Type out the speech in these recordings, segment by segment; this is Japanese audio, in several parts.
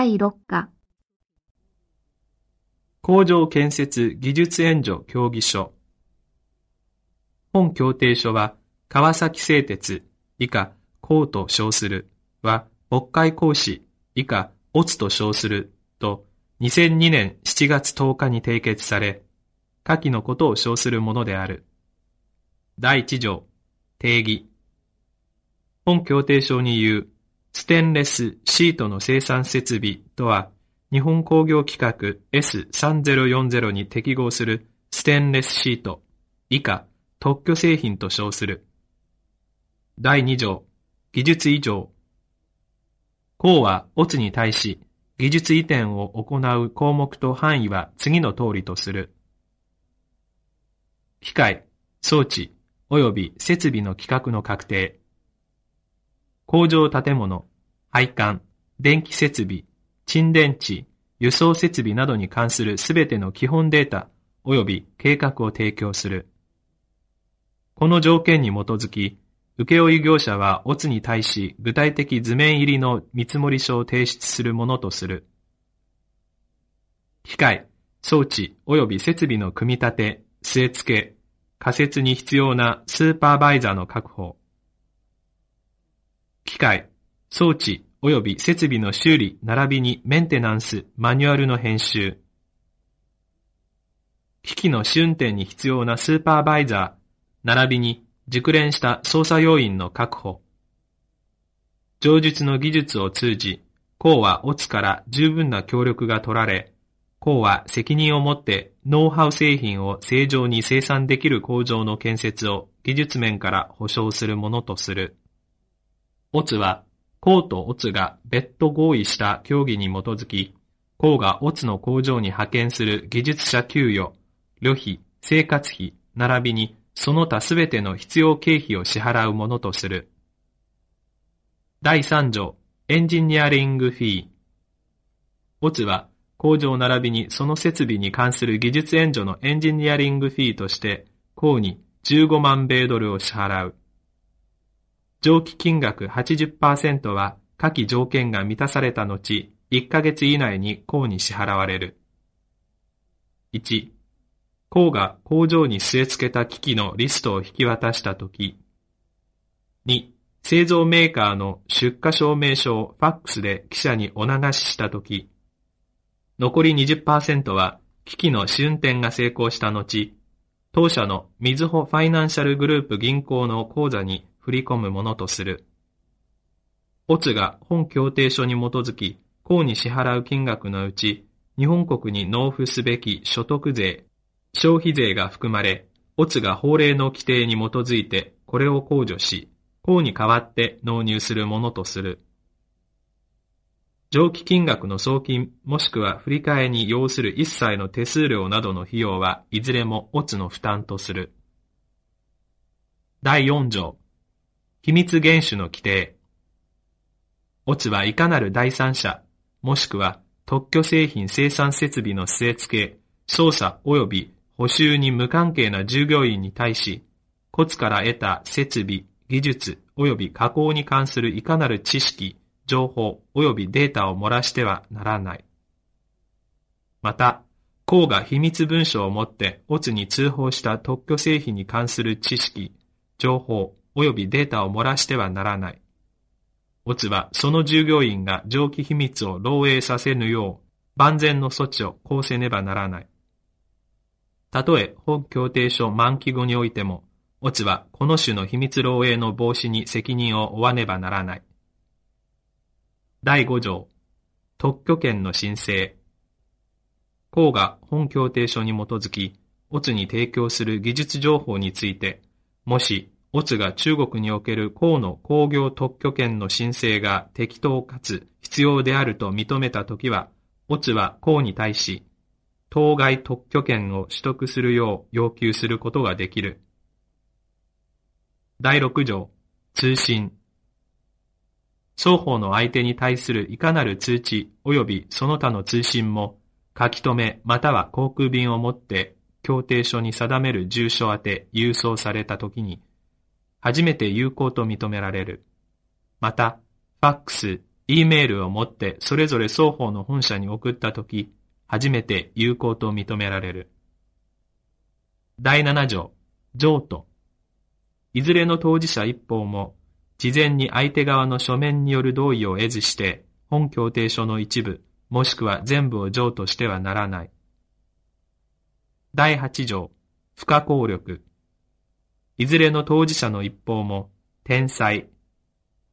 第6課。工場建設技術援助協議書。本協定書は川崎製鉄以下公と称するは北海公使以下オツと称すると2002年7月10日に締結され下記のことを称するものである。第1条定義。本協定書に言うステンレスシートの生産設備とは、日本工業規格 S3040 に適合するステンレスシート、以下、特許製品と称する。第2条、技術異常。項は、オツに対し、技術移転を行う項目と範囲は次の通りとする。機械、装置、及び設備の規格の確定。工場建物、配管、電気設備、沈電池、輸送設備などに関するすべての基本データ及び計画を提供する。この条件に基づき、請負業者はオツに対し具体的図面入りの見積書を提出するものとする。機械、装置及び設備の組み立て、据え付け、仮設に必要なスーパーバイザーの確保、機械、装置及び設備の修理並びにメンテナンス、マニュアルの編集。機器の試運転に必要なスーパーバイザー、並びに熟練した操作要員の確保。上述の技術を通じ、公はオツから十分な協力が取られ、公は責任を持ってノウハウ製品を正常に生産できる工場の建設を技術面から保証するものとする。オツは、コウとオツが別途合意した協議に基づき、コウがオツの工場に派遣する技術者給与、旅費、生活費、並びにその他すべての必要経費を支払うものとする。第3条、エンジニアリングフィー。オツは、工場並びにその設備に関する技術援助のエンジニアリングフィーとして、コウに15万米ドルを支払う。上記金額80%は下記条件が満たされた後、1ヶ月以内に公に支払われる。1、公が工場に据え付けた機器のリストを引き渡したとき。2、製造メーカーの出荷証明書をファックスで記者にお流ししたとき。残り20%は機器の試運転が成功した後、当社のみずほファイナンシャルグループ銀行の口座に振り込むものとする。オツが本協定書に基づき、公に支払う金額のうち、日本国に納付すべき所得税、消費税が含まれ、オツが法令の規定に基づいてこれを控除し、公に代わって納入するものとする。上記金額の送金もしくは振り替えに要する一切の手数料などの費用はいずれもオツの負担とする。第4条。秘密原種の規定。オツはいかなる第三者、もしくは特許製品生産設備の据え付け、操作及び補修に無関係な従業員に対し、コツから得た設備、技術及び加工に関するいかなる知識、情報及びデータを漏らしてはならない。また、公が秘密文書を持ってオツに通報した特許製品に関する知識、情報及びデータを漏らしてはならない。オツはその従業員が上記秘密を漏洩させぬよう万全の措置を講せねばならない。たとえ本協定書満期後においても、オツはこの種の秘密漏洩の防止に責任を負わねばならない。第5条、特許権の申請。公が本協定書に基づき、オツに提供する技術情報について、もしオツが中国における公の工業特許権の申請が適当かつ必要であると認めたときは、オツは公に対し、当該特許権を取得するよう要求することができる。第6条、通信。双方の相手に対するいかなる通知及びその他の通信も、書き留めまたは航空便をもって協定書に定める住所宛て郵送されたときに、初めて有効と認められる。また、ファックス、E メールを持ってそれぞれ双方の本社に送ったとき、初めて有効と認められる。第7条、譲渡。いずれの当事者一方も、事前に相手側の書面による同意を得ずして、本協定書の一部、もしくは全部を譲渡してはならない。第8条、不可抗力。いずれの当事者の一方も、天災、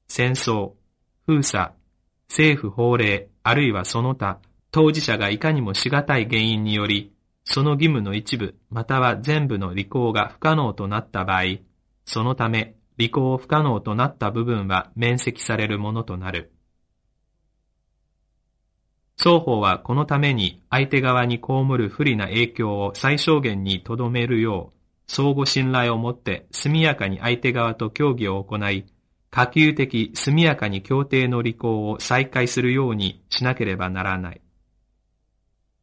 戦争、封鎖、政府法令、あるいはその他、当事者がいかにもしがたい原因により、その義務の一部、または全部の履行が不可能となった場合、そのため、履行不可能となった部分は免責されるものとなる。双方はこのために相手側に被る不利な影響を最小限に留めるよう、相互信頼をもって速やかに相手側と協議を行い、可及的速やかに協定の履行を再開するようにしなければならない。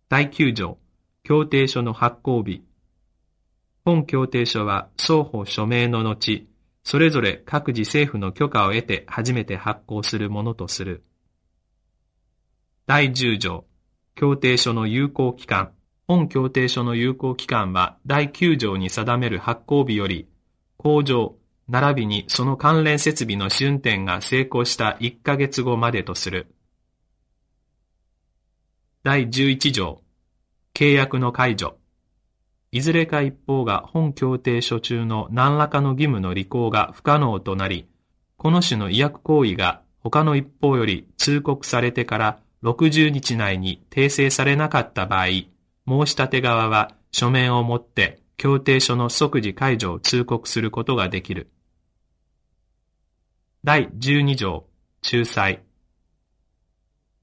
第9条、協定書の発行日。本協定書は双方署名の後、それぞれ各自政府の許可を得て初めて発行するものとする。第10条、協定書の有効期間。本協定書の有効期間は第9条に定める発行日より、工場、並びにその関連設備の試運転が成功した1ヶ月後までとする。第11条、契約の解除。いずれか一方が本協定書中の何らかの義務の履行が不可能となり、この種の違約行為が他の一方より通告されてから60日内に訂正されなかった場合、申し立て側は書面を持って協定書の即時解除を通告することができる。第12条、仲裁。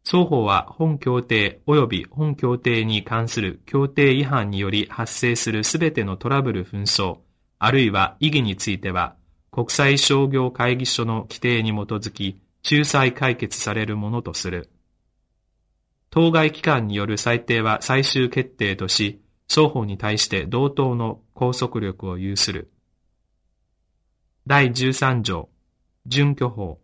双方は本協定及び本協定に関する協定違反により発生するすべてのトラブル紛争、あるいは異議については、国際商業会議所の規定に基づき、仲裁解決されるものとする。当該機関による裁定は最終決定とし、双方に対して同等の拘束力を有する。第13条、準拠法。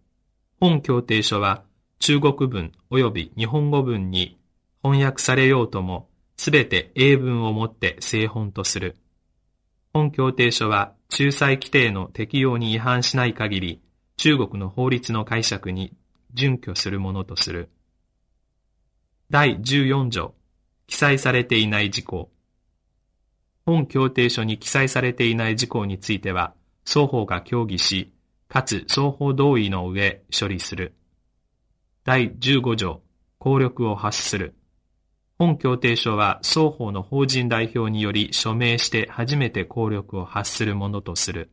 本協定書は中国文及び日本語文に翻訳されようとも、すべて英文をもって正本とする。本協定書は仲裁規定の適用に違反しない限り、中国の法律の解釈に準拠するものとする。第14条、記載されていない事項。本協定書に記載されていない事項については、双方が協議し、かつ双方同意の上処理する。第15条、効力を発する。本協定書は双方の法人代表により署名して初めて効力を発するものとする。